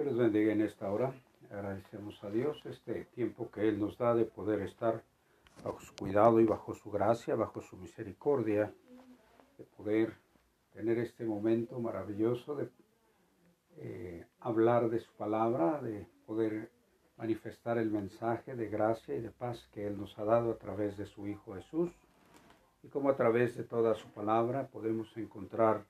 Dios les bendiga en esta hora. Agradecemos a Dios este tiempo que Él nos da de poder estar bajo su cuidado y bajo su gracia, bajo su misericordia, de poder tener este momento maravilloso de eh, hablar de su palabra, de poder manifestar el mensaje de gracia y de paz que Él nos ha dado a través de su Hijo Jesús y como a través de toda su palabra podemos encontrar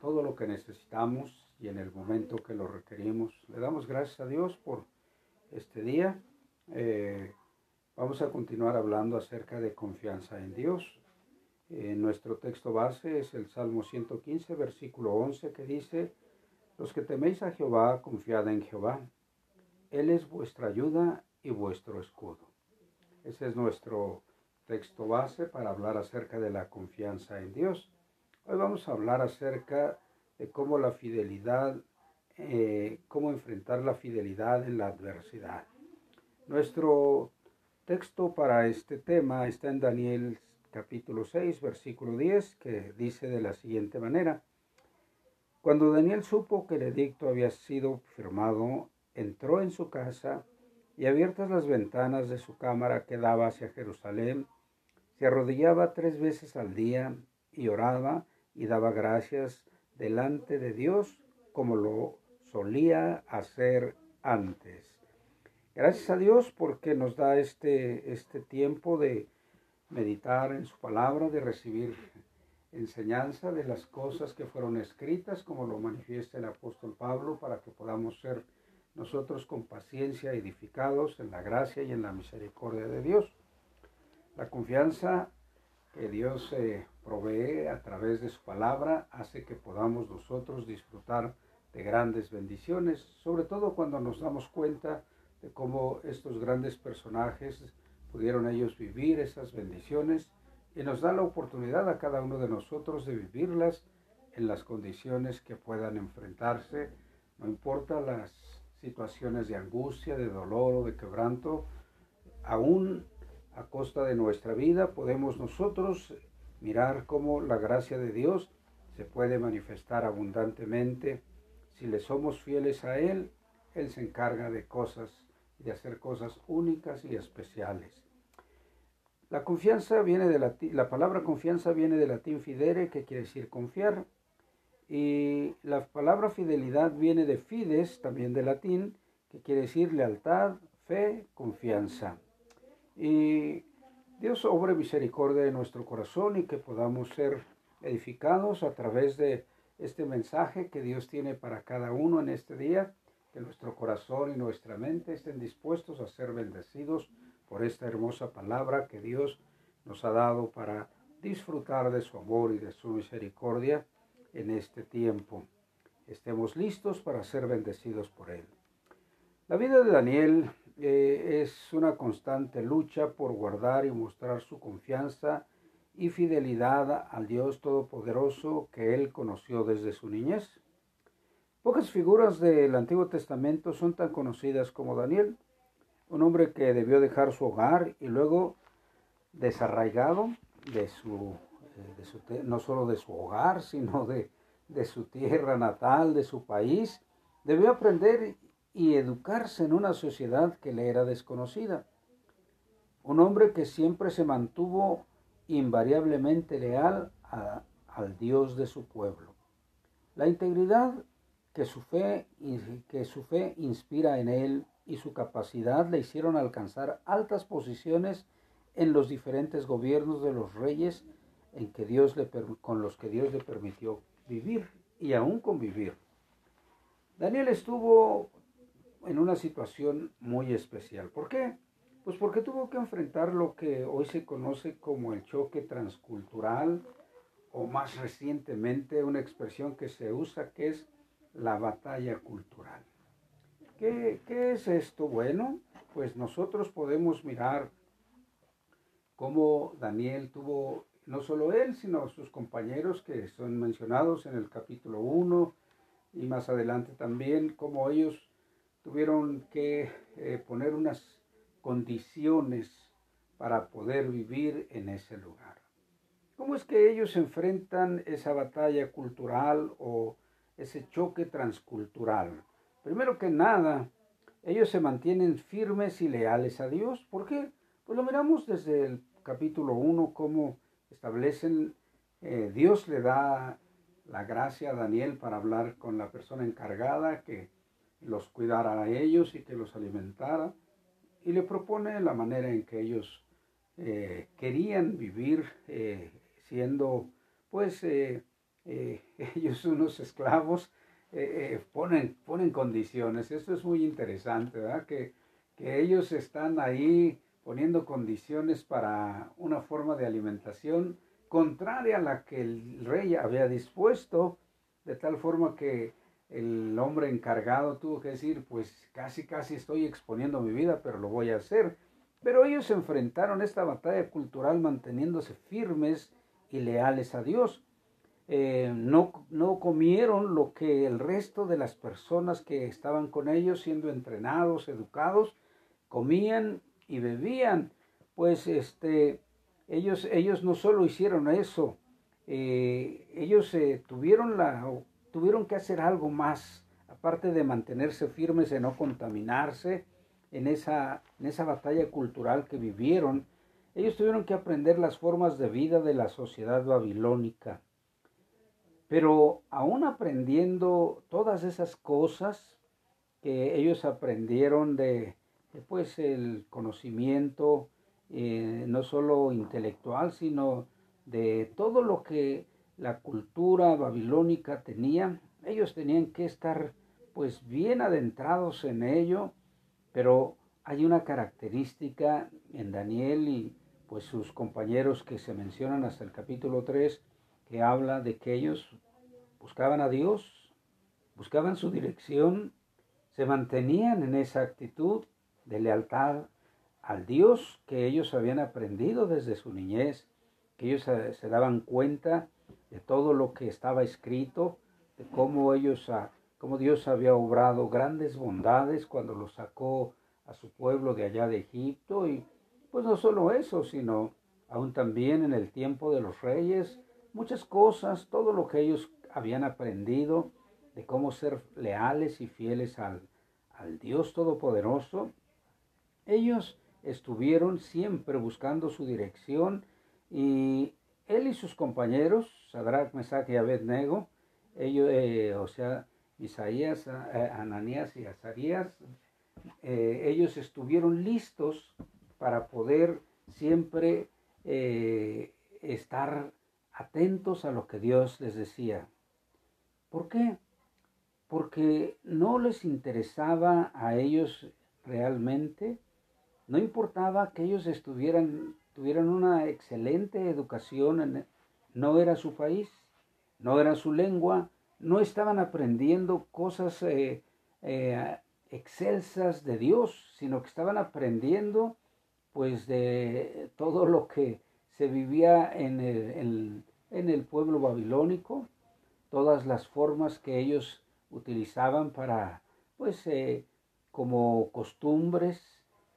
todo lo que necesitamos y en el momento que lo requerimos. Le damos gracias a Dios por este día. Eh, vamos a continuar hablando acerca de confianza en Dios. nuestro texto base es el Salmo 115, versículo 11, que dice, Los que teméis a Jehová, confiad en Jehová. Él es vuestra ayuda y vuestro escudo. Ese es nuestro texto base para hablar acerca de la confianza en Dios. Hoy vamos a hablar acerca de cómo la fidelidad, eh, cómo enfrentar la fidelidad en la adversidad. Nuestro texto para este tema está en Daniel capítulo 6, versículo 10, que dice de la siguiente manera. Cuando Daniel supo que el edicto había sido firmado, entró en su casa y abiertas las ventanas de su cámara que daba hacia Jerusalén, se arrodillaba tres veces al día y oraba y daba gracias delante de Dios como lo solía hacer antes. Gracias a Dios porque nos da este, este tiempo de meditar en su palabra, de recibir enseñanza de las cosas que fueron escritas, como lo manifiesta el apóstol Pablo, para que podamos ser nosotros con paciencia edificados en la gracia y en la misericordia de Dios. La confianza que Dios eh, provee a través de su palabra hace que podamos nosotros disfrutar de grandes bendiciones, sobre todo cuando nos damos cuenta de cómo estos grandes personajes pudieron ellos vivir esas bendiciones y nos da la oportunidad a cada uno de nosotros de vivirlas en las condiciones que puedan enfrentarse, no importa las situaciones de angustia, de dolor o de quebranto, aún a costa de nuestra vida, podemos nosotros mirar cómo la gracia de Dios se puede manifestar abundantemente. Si le somos fieles a Él, Él se encarga de cosas, de hacer cosas únicas y especiales. La confianza viene de la, la palabra confianza viene del latín fidere, que quiere decir confiar, y la palabra fidelidad viene de fides, también de latín, que quiere decir lealtad, fe, confianza. Y Dios obre misericordia en nuestro corazón y que podamos ser edificados a través de este mensaje que Dios tiene para cada uno en este día, que nuestro corazón y nuestra mente estén dispuestos a ser bendecidos por esta hermosa palabra que Dios nos ha dado para disfrutar de su amor y de su misericordia en este tiempo. Estemos listos para ser bendecidos por Él. La vida de Daniel eh, es una constante lucha por guardar y mostrar su confianza y fidelidad al Dios Todopoderoso que él conoció desde su niñez. Pocas figuras del Antiguo Testamento son tan conocidas como Daniel, un hombre que debió dejar su hogar y luego desarraigado de su, eh, no solo de su hogar, sino de, de su tierra natal, de su país, debió aprender y educarse en una sociedad que le era desconocida. Un hombre que siempre se mantuvo invariablemente leal al Dios de su pueblo. La integridad que su, fe, que su fe inspira en él y su capacidad le hicieron alcanzar altas posiciones en los diferentes gobiernos de los reyes en que Dios le, con los que Dios le permitió vivir y aún convivir. Daniel estuvo en una situación muy especial. ¿Por qué? Pues porque tuvo que enfrentar lo que hoy se conoce como el choque transcultural o más recientemente una expresión que se usa que es la batalla cultural. ¿Qué, qué es esto? Bueno, pues nosotros podemos mirar cómo Daniel tuvo, no solo él, sino sus compañeros que son mencionados en el capítulo 1 y más adelante también, cómo ellos tuvieron que eh, poner unas condiciones para poder vivir en ese lugar. ¿Cómo es que ellos enfrentan esa batalla cultural o ese choque transcultural? primero que nada, ellos se mantienen firmes y leales a Dios. ¿Por qué? Pues lo miramos desde el capítulo 1, cómo establecen, eh, Dios le da la gracia a Daniel para hablar con la persona encargada que los cuidara a ellos y que los alimentara. Y le propone la manera en que ellos eh, querían vivir eh, siendo, pues, ellos unos esclavos eh, eh, ponen, ponen condiciones. Esto es muy interesante, ¿verdad? Que, que ellos están ahí poniendo condiciones para una forma de alimentación contraria a la que el rey había dispuesto, de tal forma que el hombre encargado tuvo que decir, pues casi, casi estoy exponiendo mi vida, pero lo voy a hacer. Pero ellos enfrentaron esta batalla cultural manteniéndose firmes y leales a Dios. Eh, no, no comieron lo que el resto de las personas que estaban con ellos siendo entrenados, educados, comían y bebían. Pues este, ellos, ellos no solo hicieron eso, eh, ellos eh, tuvieron, la, tuvieron que hacer algo más, aparte de mantenerse firmes en no contaminarse en esa, en esa batalla cultural que vivieron. Ellos tuvieron que aprender las formas de vida de la sociedad babilónica. Pero aún aprendiendo todas esas cosas que ellos aprendieron de, pues el conocimiento eh, no solo intelectual, sino de todo lo que la cultura babilónica tenía, ellos tenían que estar pues bien adentrados en ello, pero hay una característica en Daniel y pues sus compañeros que se mencionan hasta el capítulo 3, que habla de que ellos buscaban a Dios, buscaban su dirección, se mantenían en esa actitud de lealtad al Dios que ellos habían aprendido desde su niñez, que ellos se, daban cuenta de todo lo que estaba escrito, de cómo ellos, cómo Dios había obrado grandes bondades cuando los sacó a su pueblo de allá de Egipto. Y pues no solo eso, sino aún también en el tiempo de los reyes, muchas cosas, todo lo que ellos habían aprendido de cómo ser leales y fieles al, al Dios Todopoderoso, ellos estuvieron siempre buscando su dirección y él y sus compañeros, Sadrach, Mesach y Abednego, ellos, eh, o sea, Isaías, eh, Ananías y Azarías, eh, ellos estuvieron listos para poder siempre estar atentos a lo que Dios les decía. ¿Por qué? Porque no les interesaba a ellos realmente, no importaba que ellos estuvieran, tuvieran una excelente educación, no era su país, no era su lengua, no estaban aprendiendo cosas eh, eh, excelsas de Dios, sino que estaban aprendiendo pues de todo lo que se vivía en el, en el pueblo babilónico, todas las formas que ellos utilizaban para, pues, eh, como costumbres,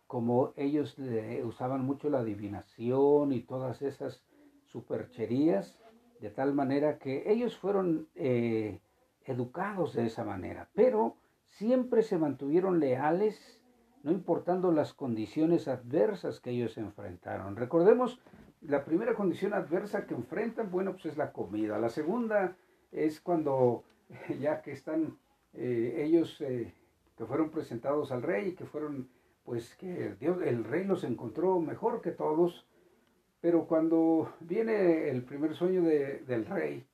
como ellos usaban mucho la adivinación y todas esas supercherías, de tal manera que ellos fueron eh, educados de esa manera, pero siempre se mantuvieron leales, no importando las condiciones adversas que ellos enfrentaron. Recordemos, la primera condición adversa que enfrentan, bueno, pues es la comida. La segunda es cuando ya que están eh, ellos eh, que fueron presentados al rey y que fueron pues que Dios, el rey los encontró mejor que todos, pero cuando viene el primer sueño del rey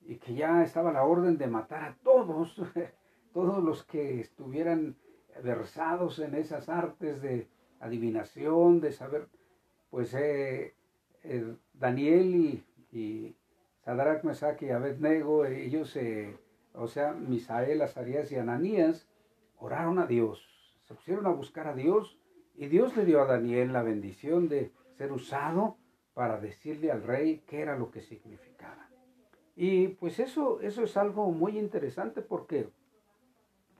y que ya estaba la orden de matar a todos, todos los que estuvieran versados en esas artes de adivinación, de saber, pues eh, Daniel y Sadrach, Mesach y Abednego, ellos, eh, o sea, Misael, Azarías y Ananías, oraron a Dios, se pusieron a buscar a Dios y Dios le dio a Daniel la bendición de ser usado para decirle al rey qué era lo que significaba. Y pues eso, eso es algo muy interesante porque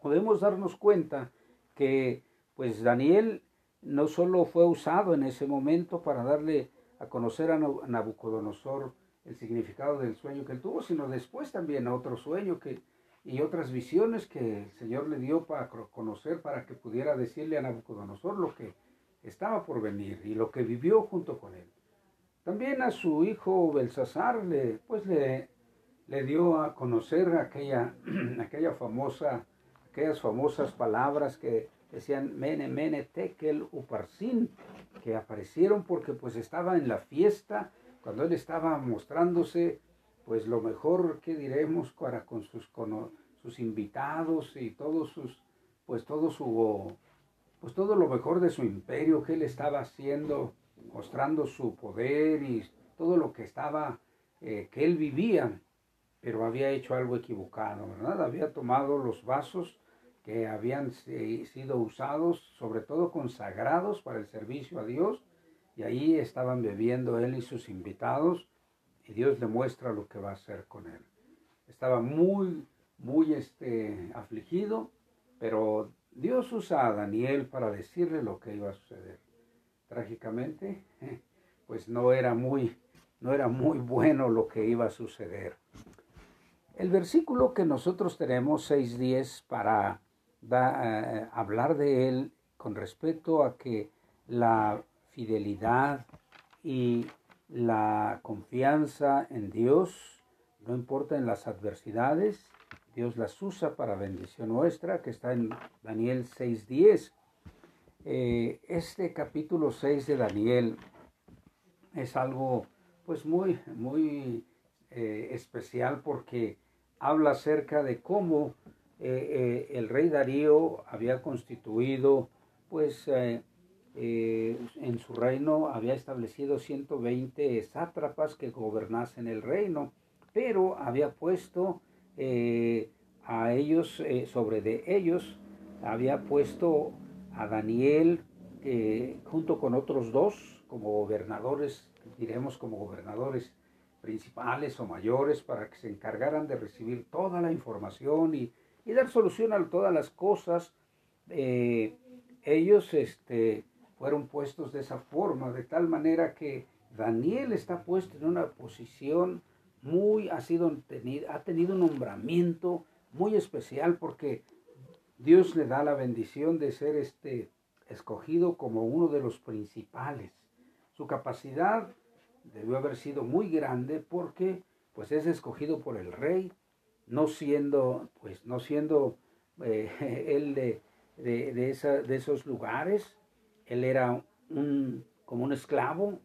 podemos darnos cuenta que pues Daniel no solo fue usado en ese momento para darle a conocer a Nabucodonosor el significado del sueño que él tuvo, sino después también otro sueño que, y otras visiones que el Señor le dio para conocer, para que pudiera decirle a Nabucodonosor lo que estaba por venir y lo que vivió junto con él. También a su hijo Belsasar le, pues le, le dio a conocer aquella, aquella famosa, aquellas famosas palabras que decían Mene, Mene, Tekel, Uparsin, que aparecieron porque pues estaba en la fiesta, cuando él estaba mostrándose pues lo mejor que diremos para con sus, sus invitados y todos sus, pues todo su, pues todo lo mejor de su imperio que él estaba haciendo, mostrando su poder y todo lo que estaba, eh, que él vivía, pero había hecho algo equivocado, ¿verdad? Había tomado los vasos que habían sido usados, sobre todo consagrados para el servicio a Dios, y ahí estaban bebiendo él y sus invitados, y Dios le muestra lo que va a hacer con él. Estaba muy, muy este, afligido, pero Dios usa a Daniel para decirle lo que iba a suceder. Trágicamente, pues no era muy, no era muy bueno lo que iba a suceder. El versículo que nosotros tenemos, 6.10, para eh, hablar de él con respecto a que la fidelidad y la confianza en Dios, no importa en las adversidades, Dios las usa para bendición nuestra, que está en Daniel 6.10. Eh, este capítulo 6 de Daniel es algo pues muy, muy eh, especial porque habla acerca de cómo eh, el rey Darío había constituido pues eh, en su reino había establecido 120 sátrapas que gobernasen el reino, pero había puesto eh, a ellos, eh, sobre de ellos, había puesto a Daniel junto con otros dos como gobernadores, diremos como gobernadores principales o mayores, para que se encargaran de recibir toda la información y, y dar solución a todas las cosas. ellos, este, fueron puestos de esa forma, de tal manera que Daniel está puesto en una posición muy, ha, sido, ha tenido un nombramiento muy especial porque Dios le da la bendición de ser este escogido como uno de los principales. Su capacidad debió haber sido muy grande porque pues es escogido por el rey, no siendo, pues no siendo eh, él de, de, de esos lugares, él era un, como un esclavo,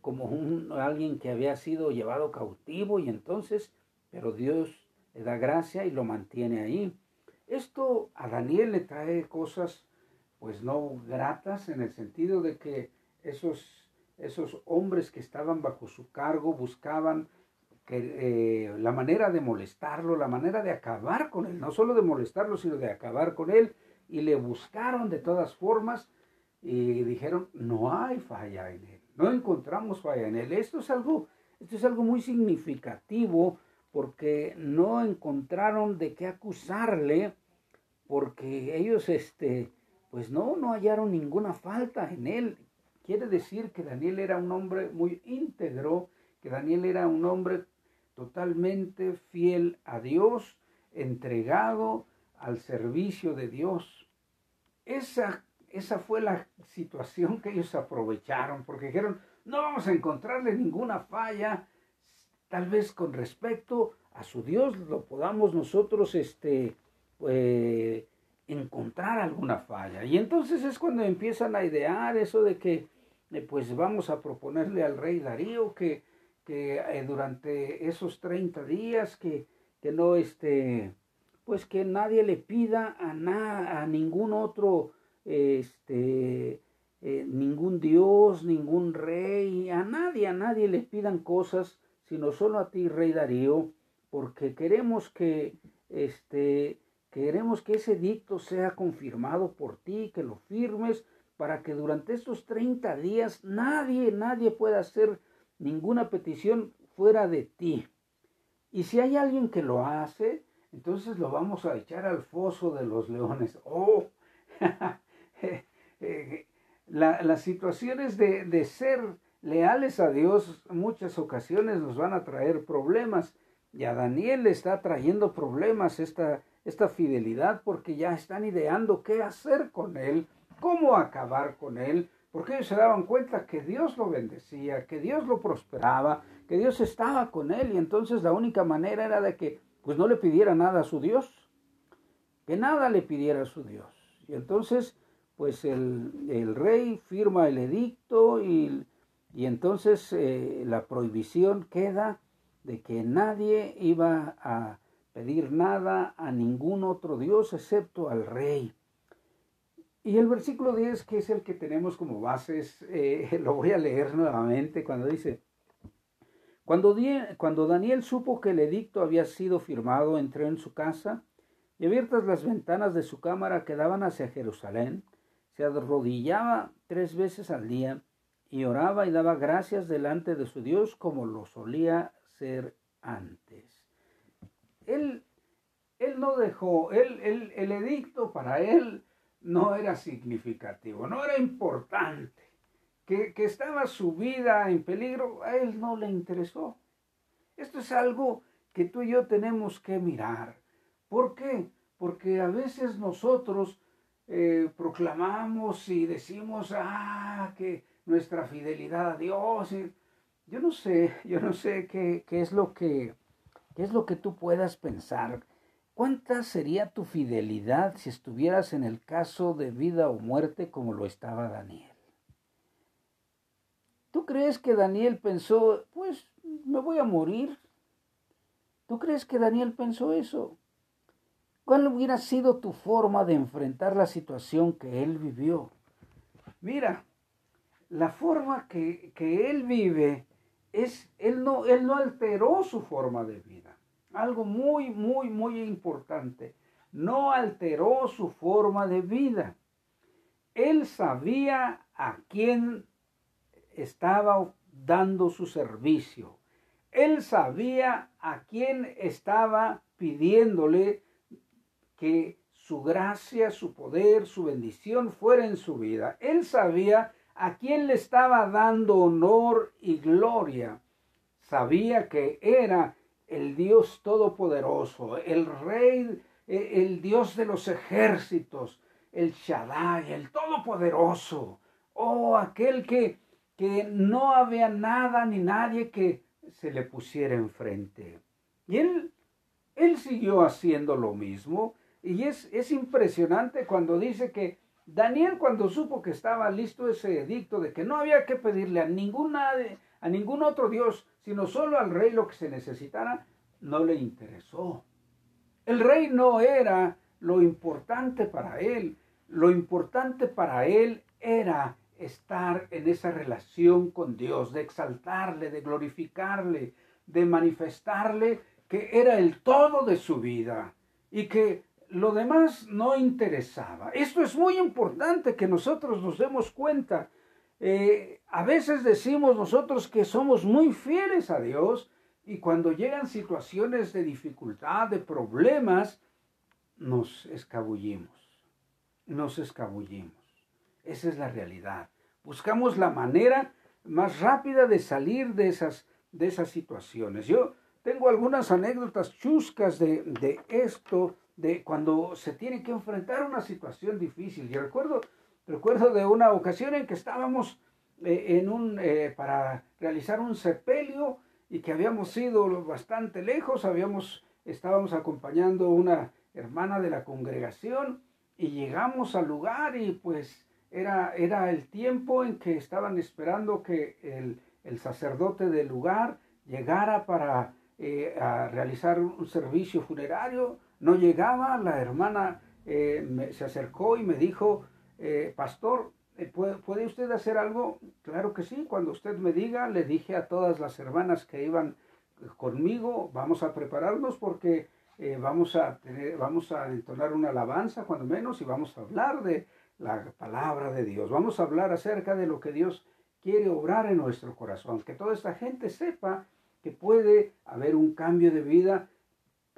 como un, alguien que había sido llevado cautivo y entonces, pero Dios le da gracia y lo mantiene ahí. Esto a Daniel le trae cosas pues no gratas en el sentido de que esos, esos hombres que estaban bajo su cargo buscaban que, eh, la manera de molestarlo, la manera de acabar con él, no solo de molestarlo, sino de acabar con él, y le buscaron de todas formas y dijeron, no hay falla en él, no encontramos falla en él. Esto es algo, esto es algo muy significativo porque no encontraron de qué acusarle, porque ellos, este, pues no, no hallaron ninguna falta en él. Quiere decir que Daniel era un hombre muy íntegro, que Daniel era un hombre totalmente fiel a Dios, entregado al servicio de Dios. Esa esa fue la situación que ellos aprovecharon, porque dijeron, no vamos a encontrarle ninguna falla, tal vez con respecto a su Dios lo podamos nosotros este, pues, encontrar alguna falla. Y entonces es cuando empiezan a idear eso de que eh, pues vamos a proponerle al rey Darío que, que eh, durante esos 30 días que, que no este pues que nadie le pida a, nada a ningún otro este, eh, ningún dios, ningún rey, a nadie, a nadie le pidan cosas, sino solo a ti, rey Darío, porque queremos que, este, queremos que ese dicto sea confirmado por ti, que lo firmes, para que durante estos 30 días nadie, nadie pueda hacer ninguna petición fuera de ti. Y si hay alguien que lo hace, entonces lo vamos a echar al foso de los leones. Oh, Eh, las situaciones de, de, ser leales a Dios muchas ocasiones nos van a traer problemas, y a Daniel le está trayendo problemas esta, esta fidelidad porque ya están ideando qué hacer con él, cómo acabar con él, porque ellos se daban cuenta que Dios lo bendecía, que Dios lo prosperaba, que Dios estaba con él y entonces la única manera era de que pues no le pidiera nada a su Dios, que nada le pidiera a su Dios. Y entonces pues el, rey firma el edicto y, y entonces eh, la prohibición queda de que nadie iba a pedir nada a ningún otro Dios excepto al rey. Y el versículo 10, que es el que tenemos como bases, eh, lo voy a leer nuevamente cuando dice, cuando, cuando Daniel supo que el edicto había sido firmado, entró en su casa y abiertas las ventanas de su cámara que daban hacia Jerusalén, se arrodillaba tres veces al día y oraba y daba gracias delante de su Dios como lo solía ser antes. Él, él no dejó, él, el edicto para él no era significativo, no era importante. Que, que estaba su vida en peligro, a él no le interesó. Esto es algo que tú y yo tenemos que mirar. ¿Por qué? Porque a veces nosotros eh, proclamamos y decimos, ah, que nuestra fidelidad a Dios. Yo no sé, yo no sé qué, qué, es lo que, qué es lo que tú puedas pensar. ¿Cuánta sería tu fidelidad si estuvieras en el caso de vida o muerte como lo estaba Daniel? ¿Tú crees que Daniel pensó, pues me voy a morir? ¿Tú crees que Daniel pensó eso? ¿Cuál hubiera sido tu forma de enfrentar la situación que él vivió? Mira, la forma que, él vive es, él no, él no alteró su forma de vida. Algo muy, muy, muy importante. No alteró su forma de vida. Él sabía a quién estaba dando su servicio. Él sabía a quién estaba pidiéndole que su gracia, su poder, su bendición fuera en su vida. Él sabía a quién le estaba dando honor y gloria. Sabía que era el Dios todopoderoso, el rey, e, el Dios de los ejércitos, el Shaddai, el todopoderoso. Oh, aquel que, que no había nada ni nadie que se le pusiera enfrente. Y él, él siguió haciendo lo mismo. Y es, es impresionante cuando dice que Daniel cuando supo que estaba listo ese edicto de que no había que pedirle a, ninguna, a ningún otro Dios, sino solo al rey lo que se necesitara, no le interesó. El rey no era lo importante para él. Lo importante para él era estar en esa relación con Dios, de exaltarle, de glorificarle, de manifestarle que era el todo de su vida y que lo demás no interesaba. Esto es muy importante que nosotros nos demos cuenta. Eh, a veces decimos nosotros que somos muy fieles a Dios y cuando llegan situaciones de dificultad, de problemas, nos escabullimos. Nos escabullimos. Esa es la realidad. Buscamos la manera más rápida de salir de esas, de esas situaciones. Yo tengo algunas anécdotas chuscas de, de esto de cuando se tiene que enfrentar una situación difícil. Yo recuerdo, recuerdo de una ocasión en que estábamos eh, en un, eh, para realizar un sepelio y que habíamos ido bastante lejos, habíamos, estábamos acompañando una hermana de la congregación y llegamos al lugar y pues era, era el tiempo en que estaban esperando que el, el sacerdote del lugar llegara para eh, a realizar un servicio funerario no llegaba, la hermana eh, se acercó y me dijo, eh, pastor, eh, ¿puede, usted hacer algo? Claro que sí, cuando usted me diga, le dije a todas las hermanas que iban conmigo, vamos a prepararnos porque vamos, a tener, vamos a entonar una alabanza, cuando menos, y vamos a hablar de la palabra de Dios. Vamos a hablar acerca de lo que Dios quiere obrar en nuestro corazón, que toda esta gente sepa que puede haber un cambio de vida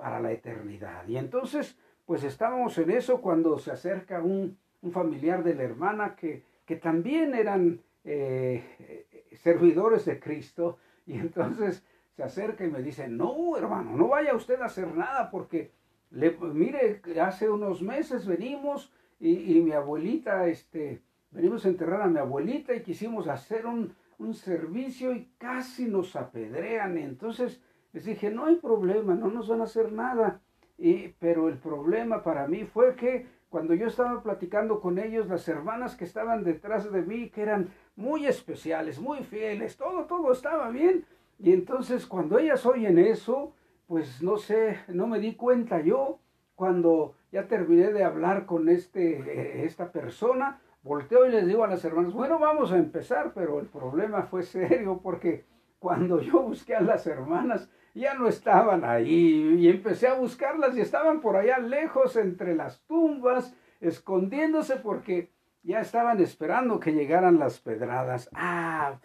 para la eternidad. Y entonces, pues estábamos en eso cuando se acerca un, familiar de la hermana que, que también eran eh, servidores de Cristo. Y entonces se acerca y me dice, no, hermano, no vaya usted a hacer nada porque, le, mire, hace unos meses venimos y, mi abuelita, este, venimos a enterrar a mi abuelita y quisimos hacer un, un servicio y casi nos apedrean. Entonces les dije, no hay problema, no nos van a hacer nada. Y, pero el problema para mí fue que cuando yo estaba platicando con ellos, las hermanas que estaban detrás de mí, que eran muy especiales, muy fieles, todo, todo estaba bien. Y entonces cuando ellas oyen eso, pues no sé, no me di cuenta yo, cuando ya terminé de hablar con este, eh, esta persona, volteo y les digo a las hermanas, bueno, vamos a empezar, pero el problema fue serio porque cuando yo busqué a las hermanas, ya no estaban ahí y empecé a buscarlas y estaban por allá lejos entre las tumbas, escondiéndose porque ya estaban esperando que llegaran las pedradas. Ah,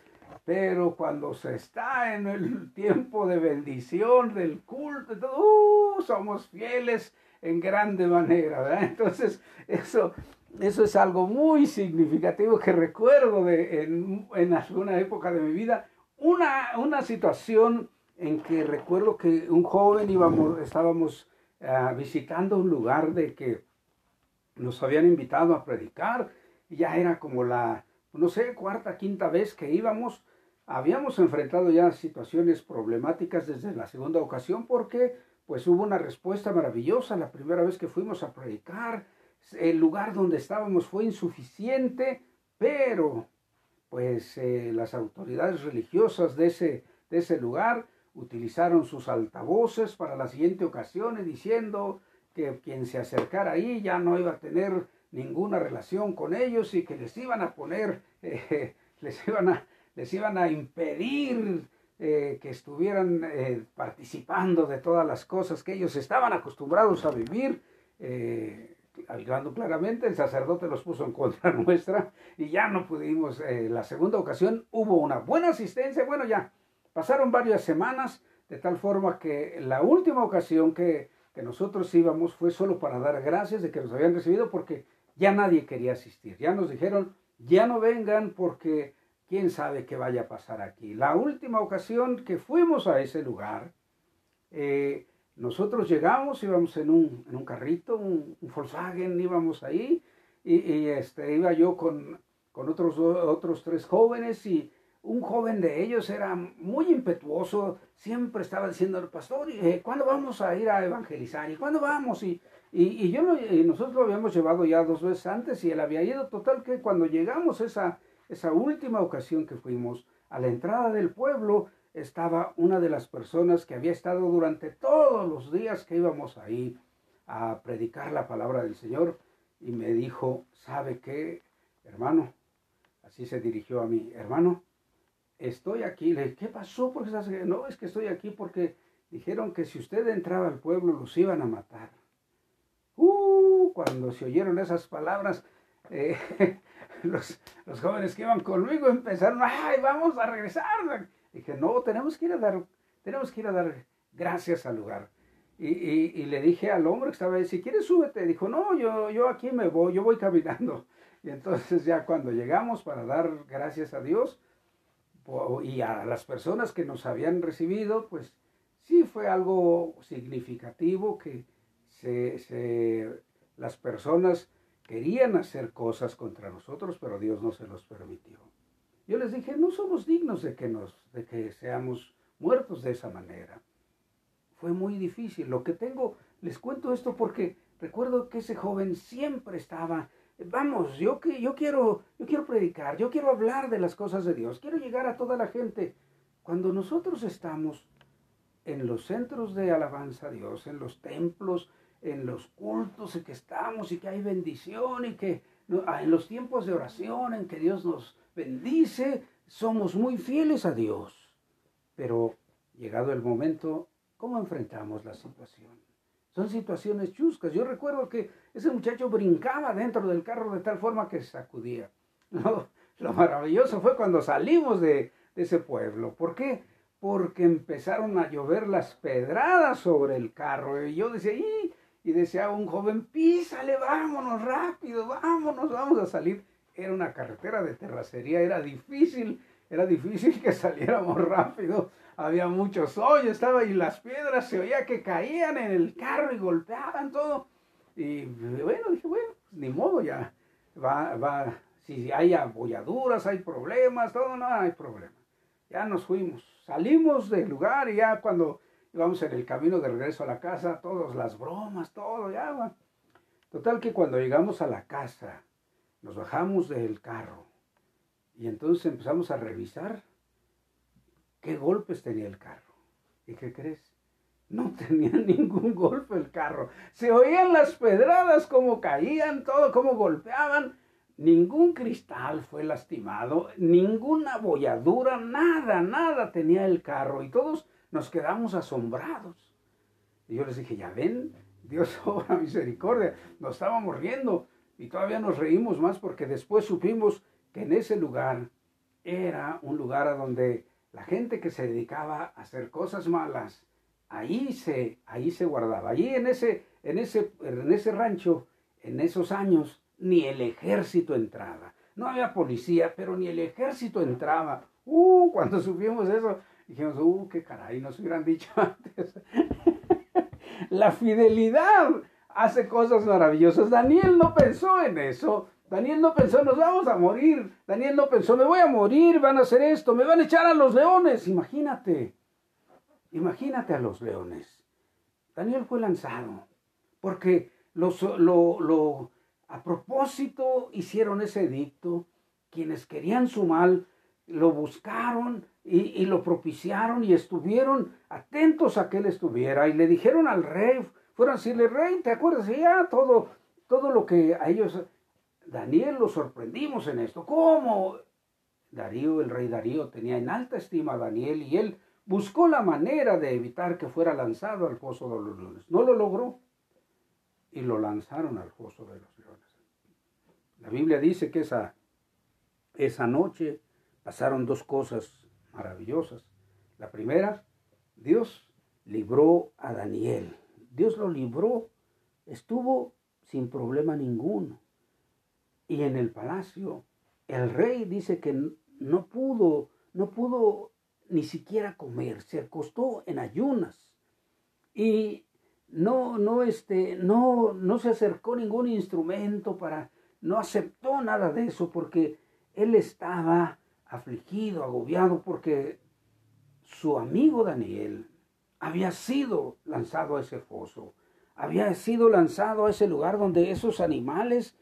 pero cuando se está en el tiempo de bendición, del culto, uh, somos fieles en grande manera. Entonces, eso, eso es algo muy significativo que recuerdo de, en, en alguna época de mi vida. Una, una situación en que recuerdo que un joven íbamos, estábamos ah, visitando un lugar de que nos habían invitado a predicar y ya era como la, no sé, cuarta, quinta vez que íbamos. Habíamos enfrentado ya situaciones problemáticas desde la segunda ocasión porque pues hubo una respuesta maravillosa la primera vez que fuimos a predicar. El lugar donde estábamos fue insuficiente, pero pues eh, las autoridades religiosas de ese, de ese lugar utilizaron sus altavoces para la siguiente ocasión diciendo que quien se acercara ahí ya no iba a tener ninguna relación con ellos y que les iban a poner, eh, les, iban a, les iban a impedir eh, que estuvieran eh, participando de todas las cosas que ellos estaban acostumbrados a vivir. hablando claramente, el sacerdote los puso en contra nuestra y ya no pudimos. la segunda ocasión hubo una buena asistencia, bueno, ya Pasaron varias semanas, de tal forma que la última ocasión que, nosotros íbamos fue solo para dar gracias de que nos habían recibido porque ya nadie quería asistir. Ya nos dijeron, ya no vengan porque quién sabe qué vaya a pasar aquí. La última ocasión que fuimos a ese lugar, eh, nosotros llegamos, íbamos en un, en un carrito, un, Volkswagen, íbamos ahí, y, este, iba yo con, con otros, otros tres jóvenes y un joven de ellos era muy impetuoso, siempre estaba diciendo al pastor, eh, ¿cuándo vamos a ir a evangelizar? ¿Y cuándo vamos? Y, y, yo nosotros lo habíamos llevado ya dos veces antes y él había ido. Total que cuando llegamos esa, esa última ocasión que fuimos, a la entrada del pueblo estaba una de las personas que había estado durante todos los días que íbamos ahí a predicar la palabra del Señor y me dijo, ¿sabe qué, hermano? Así se dirigió a mí, hermano, estoy aquí. Le dije, ¿qué pasó? Porque No, es que estoy aquí porque dijeron que si usted entraba al pueblo los iban a matar. Uh, cuando se oyeron esas palabras, eh, los, los, jóvenes que iban conmigo empezaron, ay, vamos a regresar. Dije, no, tenemos que ir a dar, tenemos que ir a dar gracias al lugar. Y, y, le dije al hombre que estaba ahí, si quieres súbete. Dijo, no, yo, yo aquí me voy, yo voy caminando. Y entonces ya cuando llegamos para dar gracias a Dios, y a las personas que nos habían recibido, pues sí fue algo significativo que se, las personas querían hacer cosas contra nosotros, pero Dios no se los permitió. Yo les dije, no somos dignos de que, nos, de que seamos muertos de esa manera. Fue muy difícil. Lo que tengo, les cuento esto porque recuerdo que ese joven siempre estaba vamos, yo, yo, quiero, yo quiero predicar, yo quiero hablar de las cosas de Dios, quiero llegar a toda la gente. Cuando nosotros estamos en los centros de alabanza a Dios, en los templos, en los cultos en que estamos y que hay bendición y que ah, en los tiempos de oración en que Dios nos bendice, somos muy fieles a Dios. Pero llegado el momento, ¿cómo enfrentamos la situación? Son situaciones chuscas. Yo recuerdo que ese muchacho brincaba dentro del carro de tal forma que sacudía. Lo, maravilloso fue cuando salimos de, ese pueblo. ¿Por qué? Porque empezaron a llover las pedradas sobre el carro. Y yo decía, ¡y! y decía un joven, písale, vámonos rápido, vámonos, vamos a salir. Era una carretera de terracería, era difícil, era difícil que saliéramos rápido había muchos hoyos, estaba y las piedras se oía que caían en el carro y golpeaban todo. Y bueno, dije, bueno, pues ni modo, ya va, va, si hay abolladuras, hay problemas, todo, no hay problema. Ya nos fuimos, salimos del lugar y ya cuando íbamos en el camino de regreso a la casa, todas las bromas, todo, ya. Total que cuando llegamos a la casa, nos bajamos del carro y entonces empezamos a revisar qué golpes tenía el carro. ¿Y qué crees? No tenía ningún golpe el carro. Se oían las pedradas como caían, todo como golpeaban. Ningún cristal fue lastimado, ninguna bolladura, nada, nada tenía el carro. Y todos nos quedamos asombrados. Y yo les dije, ya ven, Dios obra misericordia. Nos estábamos riendo y todavía nos reímos más porque después supimos que en ese lugar era un lugar a donde la gente que se dedicaba a hacer cosas malas, ahí se, ahí se guardaba. Allí en ese, en, ese, en ese rancho, en esos años, ni el ejército entraba. No había policía, pero ni el ejército entraba. Uh, cuando supimos eso, dijimos, uh, qué caray, nos hubieran dicho antes. la fidelidad hace cosas maravillosas. Daniel no pensó en eso. Daniel no pensó, nos vamos a morir. Daniel no pensó, me voy a morir, van a hacer esto, me van a echar a los leones. Imagínate, imagínate a los leones. Daniel fue lanzado porque los, lo, lo, a propósito hicieron ese edicto. Quienes querían su mal lo buscaron y, y, lo propiciaron y estuvieron atentos a que él estuviera y le dijeron al rey, fueron a decirle, rey, ¿te acuerdas? Ya todo, todo lo que a ellos Daniel lo sorprendimos en esto. ¿Cómo? Darío, el rey Darío, tenía en alta estima a Daniel y él buscó la manera de evitar que fuera lanzado al foso de los leones. No lo logró y lo lanzaron al foso de los leones. La Biblia dice que esa, esa noche pasaron dos cosas maravillosas. La primera, Dios libró a Daniel. Dios lo libró. Estuvo sin problema ninguno. Y en el palacio, el rey dice que no pudo, no pudo ni siquiera comer, se acostó en ayunas. Y no, no, este, no, no se acercó ningún instrumento para, no aceptó nada de eso porque él estaba afligido, agobiado, porque su amigo Daniel había sido lanzado a ese foso, había sido lanzado a ese lugar donde esos animales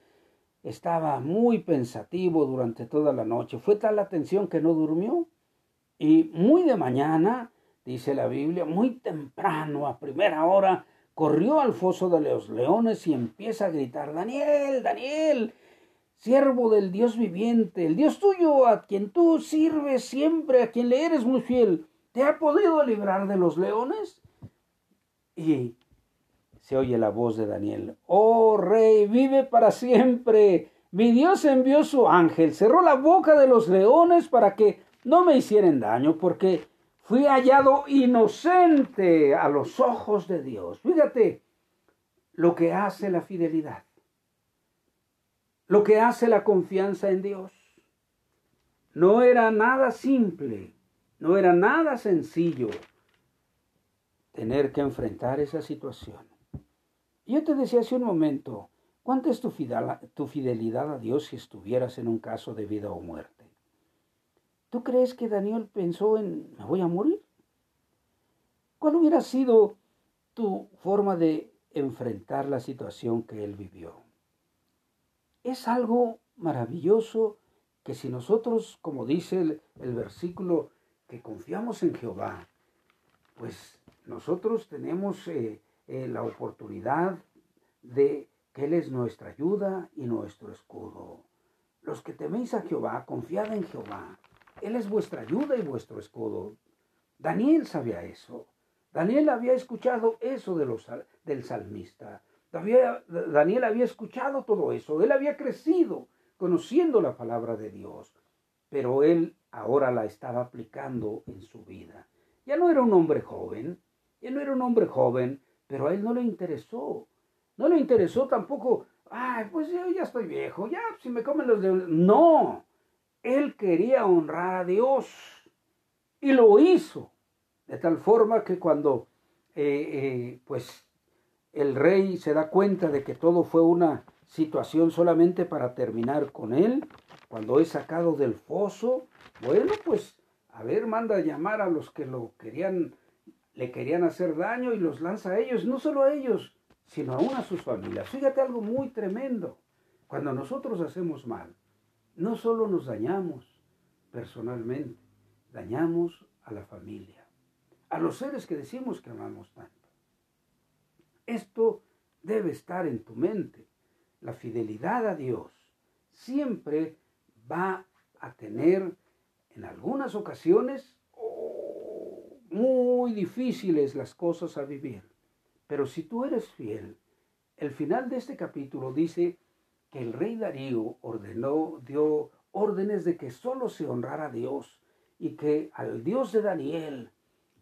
estaba muy pensativo durante toda la noche. Fue tal la tensión que no durmió. Y muy de mañana, dice la Biblia, muy temprano, a primera hora, corrió al foso de los leones y empieza a gritar, Daniel, Daniel, siervo del Dios viviente, el Dios tuyo, a quien tú sirves siempre, a quien le eres muy fiel, ¿te ha podido librar de los leones? Y se oye la voz de Daniel. Oh rey, vive para siempre. Mi Dios envió su ángel, cerró la boca de los leones para que no me hicieran daño, porque fui hallado inocente a los ojos de Dios. Fíjate lo que hace la fidelidad, lo que hace la confianza en Dios. No era nada simple, no era nada sencillo tener que enfrentar esa situación. Yo te decía hace un momento, ¿cuánta es tu, fidelidad a Dios si estuvieras en un caso de vida o muerte? ¿Tú crees que Daniel pensó en, me voy a morir? ¿Cuál hubiera sido tu forma de enfrentar la situación que él vivió? Es algo maravilloso que si nosotros, como dice el, versículo, que confiamos en Jehová, pues nosotros tenemos eh, eh, la oportunidad de que Él es nuestra ayuda y nuestro escudo. Los que teméis a Jehová, confiad en Jehová. Él es vuestra ayuda y vuestro escudo. Daniel sabía eso. Daniel había escuchado eso de los, del salmista. Daniel había escuchado todo eso. Él había crecido conociendo la palabra de Dios. Pero él ahora la estaba aplicando en su vida. Ya no era un hombre joven. Ya no era un hombre joven pero a él no le interesó. No le interesó tampoco, ay, pues yo ya estoy viejo, ya si me comen los dedos. No, él quería honrar a Dios y lo hizo. De tal forma que cuando eh, eh, pues el rey se da cuenta de que todo fue una situación solamente para terminar con él, cuando es sacado del foso, bueno, pues a ver, manda a llamar a los que lo querían, le querían hacer daño y los lanza a ellos, no solo a ellos, sino aún a sus familias. Fíjate algo muy tremendo. Cuando nosotros hacemos mal, no solo nos dañamos personalmente, dañamos a la familia, a los seres que decimos que amamos tanto. Esto debe estar en tu mente. La fidelidad a Dios siempre va a tener en algunas ocasiones muy difíciles las cosas a vivir. Pero si tú eres fiel, el final de este capítulo dice que el rey Darío ordenó, dio órdenes de que solo se honrara a Dios y que al Dios de Daniel,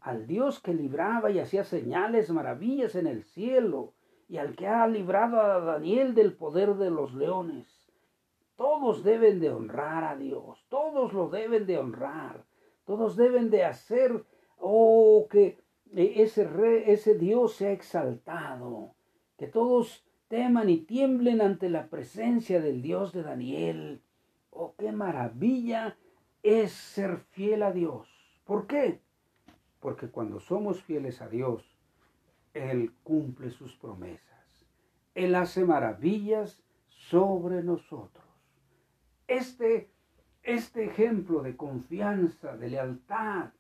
al Dios que libraba y hacía señales, maravillas en el cielo, y al que ha librado a Daniel del poder de los leones. Todos deben de honrar a Dios, todos lo deben de honrar, todos deben de hacer, oh, que ese, rey, ese Dios sea exaltado, que todos teman y tiemblen ante la presencia del Dios de Daniel. Oh, qué maravilla es ser fiel a Dios. ¿Por qué? Porque cuando somos fieles a Dios, Él cumple sus promesas. Él hace maravillas sobre nosotros. Este, este ejemplo de confianza, de lealtad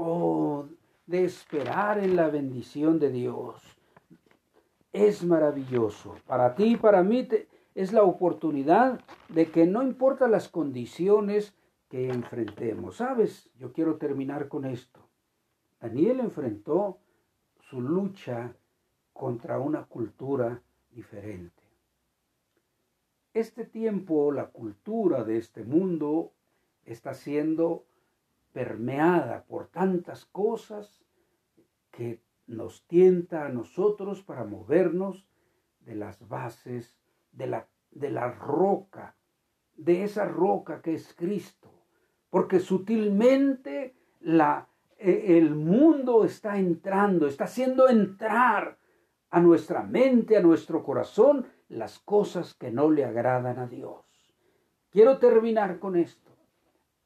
o de esperar en la bendición de Dios es maravilloso. Para ti y para mí es la oportunidad de que no importa las condiciones que enfrentemos. ¿Sabes? Yo quiero terminar con esto. Daniel enfrentó su lucha contra una cultura diferente. Este tiempo, la cultura de este mundo está siendo permeada por tantas cosas que nos tienta a nosotros para movernos de las bases, de la, de la roca, de esa roca que es Cristo, porque sutilmente la, e, el mundo está entrando, está haciendo entrar a nuestra mente, a nuestro corazón, las cosas que no le agradan a Dios. Quiero terminar con esto.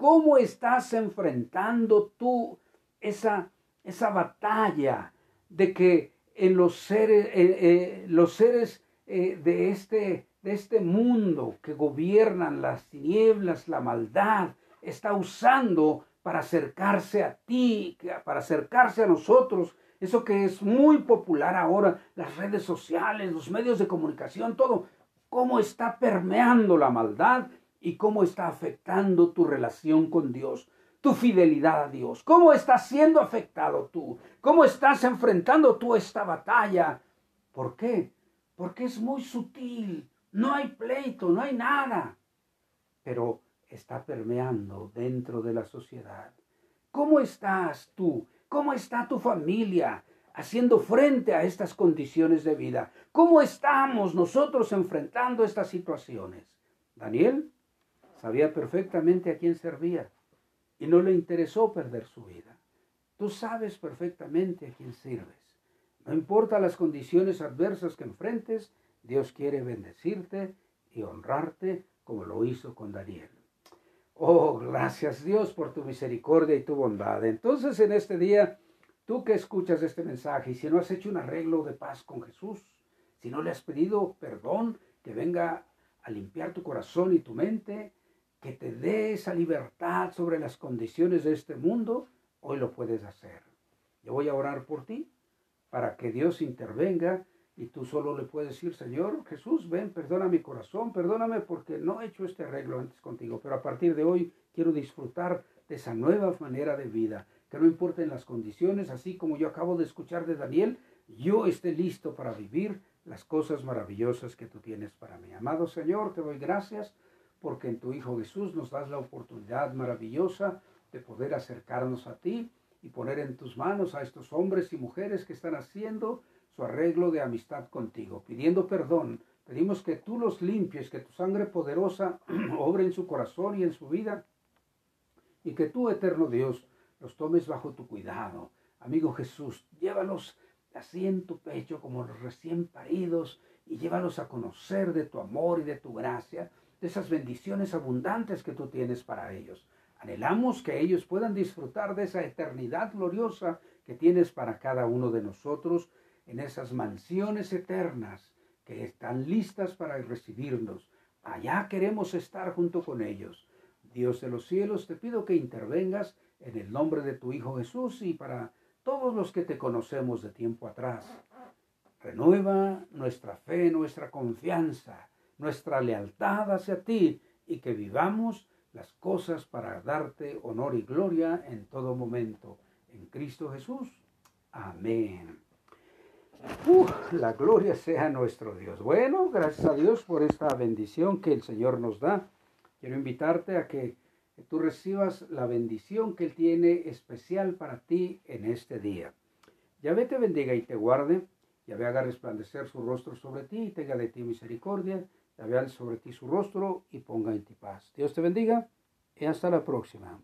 ¿Cómo estás enfrentando tú esa, esa batalla de que en los seres, eh, eh, los seres eh, de, este, de este mundo que gobiernan las tinieblas, la maldad, está usando para acercarse a ti, para acercarse a nosotros. Eso que es muy popular ahora, las redes sociales, los medios de comunicación, todo. Cómo está permeando la maldad y cómo está afectando tu relación con Dios, tu fidelidad a Dios. ¿Cómo estás siendo afectado tú? ¿Cómo estás enfrentando tú esta batalla? ¿Por qué? Porque es muy sutil. No hay pleito, no hay nada. Pero está permeando dentro de la sociedad. ¿Cómo estás tú? ¿Cómo está tu familia haciendo frente a estas condiciones de vida? ¿Cómo estamos nosotros enfrentando estas situaciones? Daniel sabía perfectamente a quién servía y no le interesó perder su vida. Tú sabes perfectamente a quién sirves. No importa las condiciones adversas que enfrentes, Dios quiere bendecirte y honrarte como lo hizo con Daniel. Oh, gracias Dios por tu misericordia y tu bondad. Entonces en este día, tú que escuchas este mensaje y si no has hecho un arreglo de paz con Jesús, si no le has pedido perdón, que venga a limpiar tu corazón y tu mente, que te dé esa libertad sobre las condiciones de este mundo, hoy lo puedes hacer. Yo voy a orar por ti para que Dios intervenga y tú solo le puedes decir, Señor Jesús, ven, perdona mi corazón, perdóname porque no he hecho este arreglo antes contigo, pero a partir de hoy quiero disfrutar de esa nueva manera de vida, que no importen las condiciones, así como yo acabo de escuchar de Daniel, yo esté listo para vivir las cosas maravillosas que tú tienes para mí. Amado Señor, te doy gracias porque en tu Hijo Jesús nos das la oportunidad maravillosa de poder acercarnos a ti y poner en tus manos a estos hombres y mujeres que están haciendo su arreglo de amistad contigo, pidiendo perdón. Pedimos que tú los limpies, que tu sangre poderosa obre en su corazón y en su vida, y que tú, eterno Dios, los tomes bajo tu cuidado. Amigo Jesús, llévalos así en tu pecho como los recién paridos y llévalos a conocer de tu amor y de tu gracia, de esas bendiciones abundantes que tú tienes para ellos. Anhelamos que ellos puedan disfrutar de esa eternidad gloriosa que tienes para cada uno de nosotros en esas mansiones eternas que están listas para recibirnos. Allá queremos estar junto con ellos. Dios de los cielos, te pido que intervengas en el nombre de tu Hijo Jesús y para todos los que te conocemos de tiempo atrás. Renueva nuestra fe, nuestra confianza, nuestra lealtad hacia ti y que vivamos las cosas para darte honor y gloria en todo momento. En Cristo Jesús. Amén. la gloria sea nuestro Dios. Bueno, gracias a Dios por esta bendición que el Señor nos da. Quiero invitarte a que tú recibas la bendición que Él tiene especial para ti en este día. Yahvé te bendiga y te guarde. Yahvé haga resplandecer su rostro sobre ti y tenga de ti misericordia. Yahvé sobre ti su rostro y ponga en ti paz. Dios te bendiga y hasta la próxima.